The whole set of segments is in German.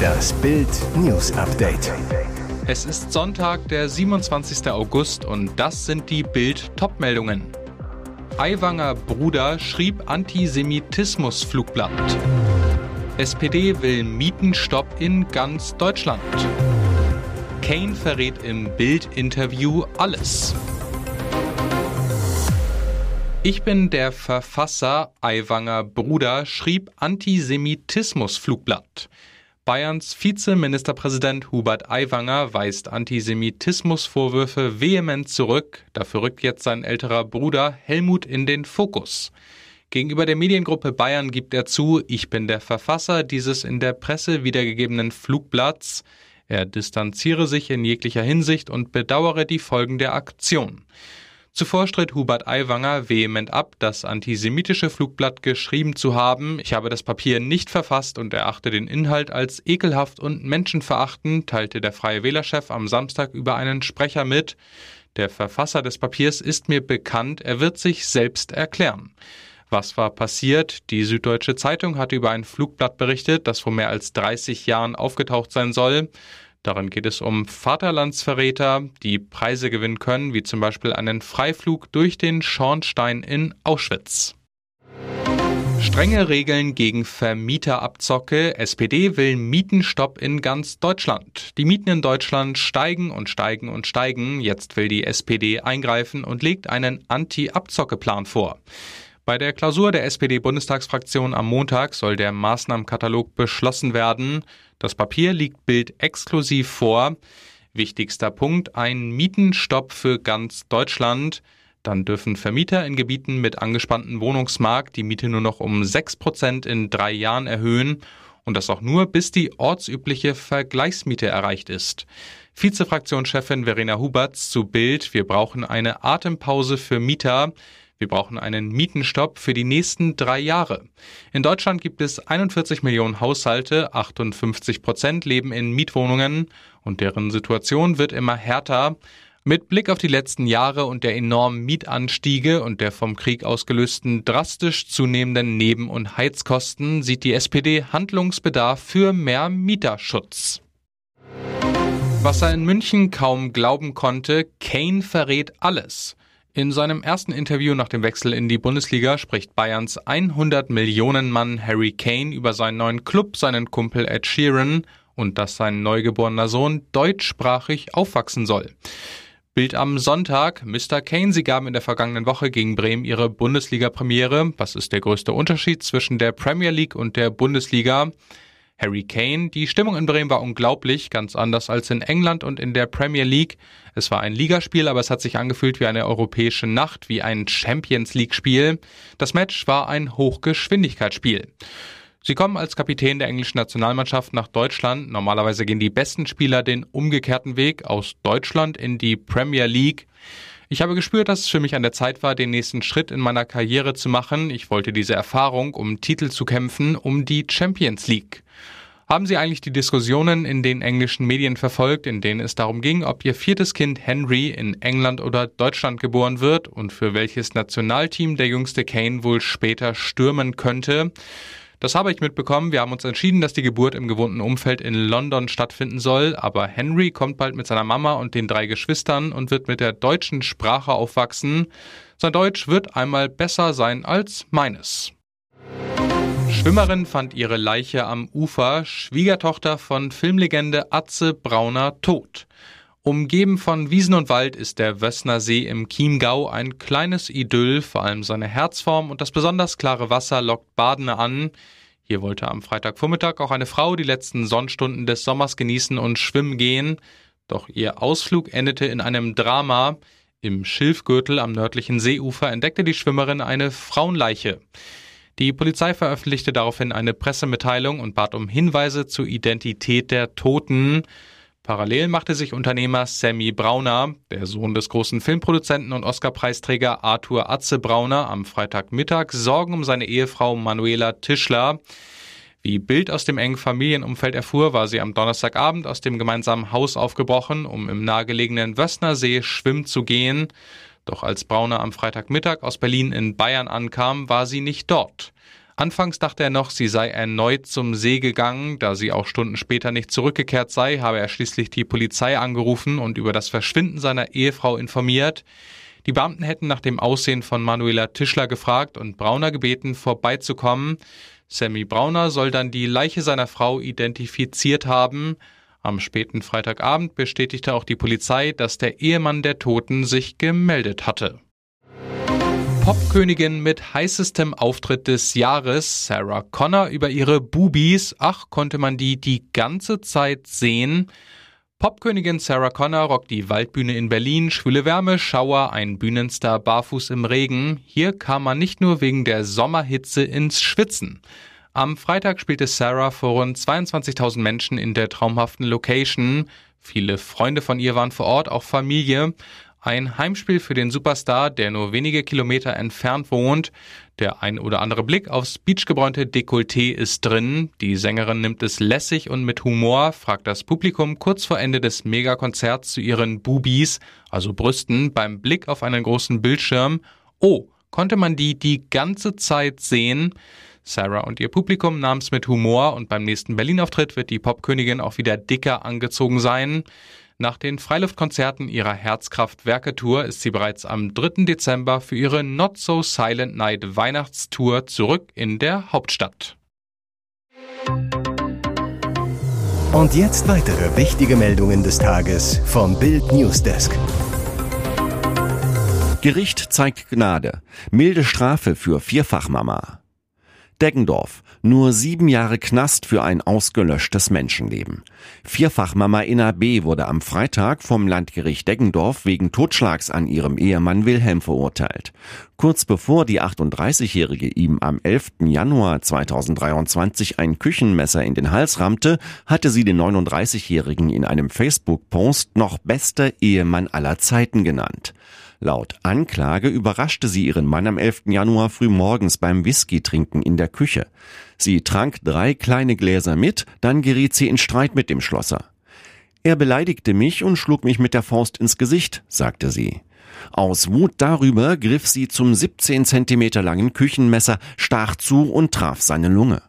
Das Bild News Update. Es ist Sonntag, der 27. August und das sind die Bild Topmeldungen. Aiwanger Bruder schrieb Antisemitismus-Flugblatt. SPD will Mietenstopp in ganz Deutschland. Kane verrät im Bild-Interview alles. Ich bin der Verfasser, Aiwanger Bruder schrieb Antisemitismus-Flugblatt. Bayerns Vizeministerpräsident Hubert Aiwanger weist Antisemitismusvorwürfe vehement zurück. Dafür rückt jetzt sein älterer Bruder Helmut in den Fokus. Gegenüber der Mediengruppe Bayern gibt er zu, ich bin der Verfasser dieses in der Presse wiedergegebenen Flugblatts. Er distanziere sich in jeglicher Hinsicht und bedauere die Folgen der Aktion. Zuvor stritt Hubert Aiwanger vehement ab, das antisemitische Flugblatt geschrieben zu haben. Ich habe das Papier nicht verfasst und erachte den Inhalt als ekelhaft und menschenverachtend, teilte der Freie Wählerchef am Samstag über einen Sprecher mit. Der Verfasser des Papiers ist mir bekannt, er wird sich selbst erklären. Was war passiert? Die Süddeutsche Zeitung hatte über ein Flugblatt berichtet, das vor mehr als 30 Jahren aufgetaucht sein soll. Darin geht es um Vaterlandsverräter, die Preise gewinnen können, wie zum Beispiel einen Freiflug durch den Schornstein in Auschwitz. Strenge Regeln gegen Vermieterabzocke. SPD will Mietenstopp in ganz Deutschland. Die Mieten in Deutschland steigen und steigen und steigen. Jetzt will die SPD eingreifen und legt einen Anti-Abzockeplan vor. Bei der Klausur der SPD-Bundestagsfraktion am Montag soll der Maßnahmenkatalog beschlossen werden. Das Papier liegt Bild exklusiv vor. Wichtigster Punkt, ein Mietenstopp für ganz Deutschland. Dann dürfen Vermieter in Gebieten mit angespanntem Wohnungsmarkt die Miete nur noch um 6% in drei Jahren erhöhen und das auch nur, bis die ortsübliche Vergleichsmiete erreicht ist. Vizefraktionschefin Verena Huberts zu Bild, wir brauchen eine Atempause für Mieter. Wir brauchen einen Mietenstopp für die nächsten drei Jahre. In Deutschland gibt es 41 Millionen Haushalte, 58 Prozent leben in Mietwohnungen und deren Situation wird immer härter. Mit Blick auf die letzten Jahre und der enormen Mietanstiege und der vom Krieg ausgelösten drastisch zunehmenden Neben- und Heizkosten sieht die SPD Handlungsbedarf für mehr Mieterschutz. Was er in München kaum glauben konnte, Kane verrät alles. In seinem ersten Interview nach dem Wechsel in die Bundesliga spricht Bayerns 100 Millionen Mann Harry Kane über seinen neuen Club, seinen Kumpel Ed Sheeran und dass sein neugeborener Sohn deutschsprachig aufwachsen soll. Bild am Sonntag. Mr. Kane, Sie gaben in der vergangenen Woche gegen Bremen Ihre Bundesliga-Premiere. Was ist der größte Unterschied zwischen der Premier League und der Bundesliga? Harry Kane. Die Stimmung in Bremen war unglaublich, ganz anders als in England und in der Premier League. Es war ein Ligaspiel, aber es hat sich angefühlt wie eine europäische Nacht, wie ein Champions League Spiel. Das Match war ein Hochgeschwindigkeitsspiel. Sie kommen als Kapitän der englischen Nationalmannschaft nach Deutschland. Normalerweise gehen die besten Spieler den umgekehrten Weg aus Deutschland in die Premier League. Ich habe gespürt, dass es für mich an der Zeit war, den nächsten Schritt in meiner Karriere zu machen. Ich wollte diese Erfahrung, um Titel zu kämpfen, um die Champions League. Haben Sie eigentlich die Diskussionen in den englischen Medien verfolgt, in denen es darum ging, ob Ihr viertes Kind Henry in England oder Deutschland geboren wird und für welches Nationalteam der jüngste Kane wohl später stürmen könnte? Das habe ich mitbekommen. Wir haben uns entschieden, dass die Geburt im gewohnten Umfeld in London stattfinden soll, aber Henry kommt bald mit seiner Mama und den drei Geschwistern und wird mit der deutschen Sprache aufwachsen. Sein Deutsch wird einmal besser sein als meines. Schwimmerin fand ihre Leiche am Ufer, Schwiegertochter von Filmlegende Atze Brauner tot. Umgeben von Wiesen und Wald ist der Wössner See im Chiemgau ein kleines Idyll, vor allem seine Herzform und das besonders klare Wasser lockt Badende an. Hier wollte am Freitagvormittag auch eine Frau die letzten Sonnenstunden des Sommers genießen und schwimmen gehen. Doch ihr Ausflug endete in einem Drama. Im Schilfgürtel am nördlichen Seeufer entdeckte die Schwimmerin eine Frauenleiche. Die Polizei veröffentlichte daraufhin eine Pressemitteilung und bat um Hinweise zur Identität der Toten. Parallel machte sich Unternehmer Sammy Brauner, der Sohn des großen Filmproduzenten und Oscarpreisträger Arthur Atze Brauner, am Freitagmittag Sorgen um seine Ehefrau Manuela Tischler. Wie Bild aus dem engen Familienumfeld erfuhr, war sie am Donnerstagabend aus dem gemeinsamen Haus aufgebrochen, um im nahegelegenen Wössner See schwimmen zu gehen. Doch als Brauner am Freitagmittag aus Berlin in Bayern ankam, war sie nicht dort. Anfangs dachte er noch, sie sei erneut zum See gegangen, da sie auch Stunden später nicht zurückgekehrt sei, habe er schließlich die Polizei angerufen und über das Verschwinden seiner Ehefrau informiert. Die Beamten hätten nach dem Aussehen von Manuela Tischler gefragt und Brauner gebeten, vorbeizukommen. Sammy Brauner soll dann die Leiche seiner Frau identifiziert haben. Am späten Freitagabend bestätigte auch die Polizei, dass der Ehemann der Toten sich gemeldet hatte. Popkönigin mit heißestem Auftritt des Jahres, Sarah Connor, über ihre Bubis. Ach, konnte man die die ganze Zeit sehen. Popkönigin Sarah Connor rockt die Waldbühne in Berlin, schwüle Wärme, Schauer, ein Bühnenstar barfuß im Regen. Hier kam man nicht nur wegen der Sommerhitze ins Schwitzen. Am Freitag spielte Sarah vor rund 22.000 Menschen in der traumhaften Location. Viele Freunde von ihr waren vor Ort, auch Familie. Ein Heimspiel für den Superstar, der nur wenige Kilometer entfernt wohnt. Der ein oder andere Blick aufs beachgebräunte Dekolleté ist drin. Die Sängerin nimmt es lässig und mit Humor, fragt das Publikum kurz vor Ende des Megakonzerts zu ihren Bubis, also Brüsten, beim Blick auf einen großen Bildschirm. Oh, konnte man die die ganze Zeit sehen? Sarah und ihr Publikum nahmen es mit Humor und beim nächsten Berlin-Auftritt wird die Popkönigin auch wieder dicker angezogen sein. Nach den Freiluftkonzerten ihrer Herzkraft-Werke-Tour ist sie bereits am 3. Dezember für ihre Not So Silent Night Weihnachtstour zurück in der Hauptstadt. Und jetzt weitere wichtige Meldungen des Tages vom Bild Newsdesk. Gericht zeigt Gnade. Milde Strafe für Vierfachmama. Deggendorf. Nur sieben Jahre Knast für ein ausgelöschtes Menschenleben. Vierfachmama Inna B. wurde am Freitag vom Landgericht Deggendorf wegen Totschlags an ihrem Ehemann Wilhelm verurteilt. Kurz bevor die 38-Jährige ihm am 11. Januar 2023 ein Küchenmesser in den Hals rammte, hatte sie den 39-Jährigen in einem Facebook-Post noch bester Ehemann aller Zeiten genannt. Laut Anklage überraschte sie ihren Mann am 11. Januar früh morgens beim Whisky trinken in der Küche. Sie trank drei kleine Gläser mit, dann geriet sie in Streit mit dem Schlosser. Er beleidigte mich und schlug mich mit der Faust ins Gesicht, sagte sie. Aus Wut darüber griff sie zum 17 Zentimeter langen Küchenmesser, stach zu und traf seine Lunge.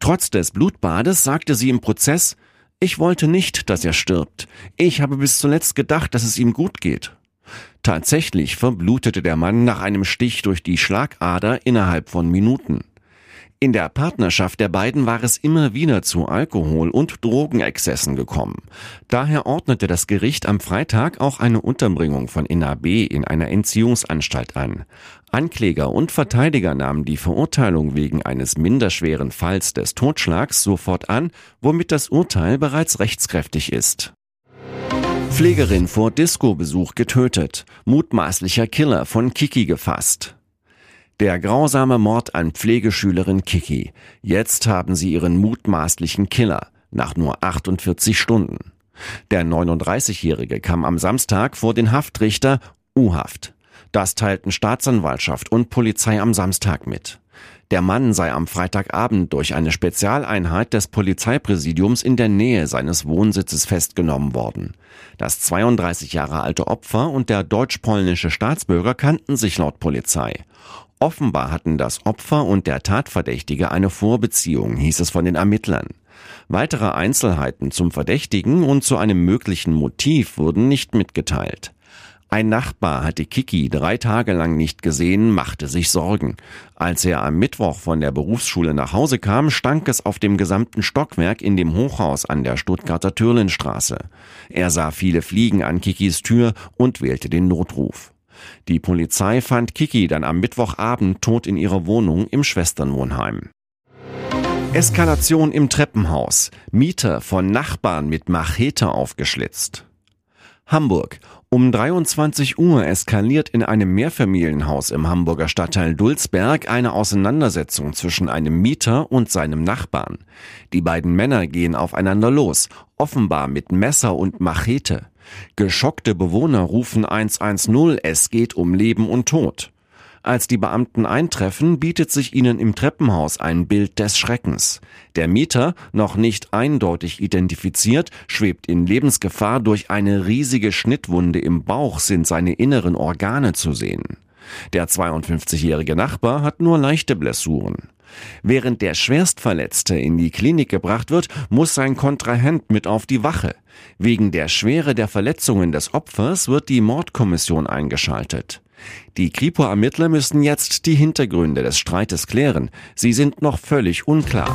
Trotz des Blutbades sagte sie im Prozess, ich wollte nicht, dass er stirbt. Ich habe bis zuletzt gedacht, dass es ihm gut geht. Tatsächlich verblutete der Mann nach einem Stich durch die Schlagader innerhalb von Minuten. In der Partnerschaft der beiden war es immer wieder zu Alkohol- und Drogenexzessen gekommen. Daher ordnete das Gericht am Freitag auch eine Unterbringung von NAB in einer Entziehungsanstalt an. Ankläger und Verteidiger nahmen die Verurteilung wegen eines minderschweren Falls des Totschlags sofort an, womit das Urteil bereits rechtskräftig ist. Pflegerin vor Disco-Besuch getötet. Mutmaßlicher Killer von Kiki gefasst. Der grausame Mord an Pflegeschülerin Kiki. Jetzt haben sie ihren mutmaßlichen Killer. Nach nur 48 Stunden. Der 39-Jährige kam am Samstag vor den Haftrichter U-Haft. Das teilten Staatsanwaltschaft und Polizei am Samstag mit. Der Mann sei am Freitagabend durch eine Spezialeinheit des Polizeipräsidiums in der Nähe seines Wohnsitzes festgenommen worden. Das 32 Jahre alte Opfer und der deutsch-polnische Staatsbürger kannten sich laut Polizei. Offenbar hatten das Opfer und der Tatverdächtige eine Vorbeziehung, hieß es von den Ermittlern. Weitere Einzelheiten zum Verdächtigen und zu einem möglichen Motiv wurden nicht mitgeteilt. Ein Nachbar hatte Kiki drei Tage lang nicht gesehen, machte sich Sorgen. Als er am Mittwoch von der Berufsschule nach Hause kam, stank es auf dem gesamten Stockwerk in dem Hochhaus an der Stuttgarter Türlenstraße. Er sah viele Fliegen an Kikis Tür und wählte den Notruf. Die Polizei fand Kiki dann am Mittwochabend tot in ihrer Wohnung im Schwesternwohnheim. Eskalation im Treppenhaus. Mieter von Nachbarn mit Machete aufgeschlitzt. Hamburg. Um 23 Uhr eskaliert in einem Mehrfamilienhaus im Hamburger Stadtteil Dulsberg eine Auseinandersetzung zwischen einem Mieter und seinem Nachbarn. Die beiden Männer gehen aufeinander los, offenbar mit Messer und Machete. Geschockte Bewohner rufen 110, es geht um Leben und Tod. Als die Beamten eintreffen, bietet sich ihnen im Treppenhaus ein Bild des Schreckens. Der Mieter, noch nicht eindeutig identifiziert, schwebt in Lebensgefahr durch eine riesige Schnittwunde im Bauch sind seine inneren Organe zu sehen. Der 52-jährige Nachbar hat nur leichte Blessuren. Während der Schwerstverletzte in die Klinik gebracht wird, muss sein Kontrahent mit auf die Wache. Wegen der Schwere der Verletzungen des Opfers wird die Mordkommission eingeschaltet. Die Kripo-Ermittler müssen jetzt die Hintergründe des Streites klären. Sie sind noch völlig unklar.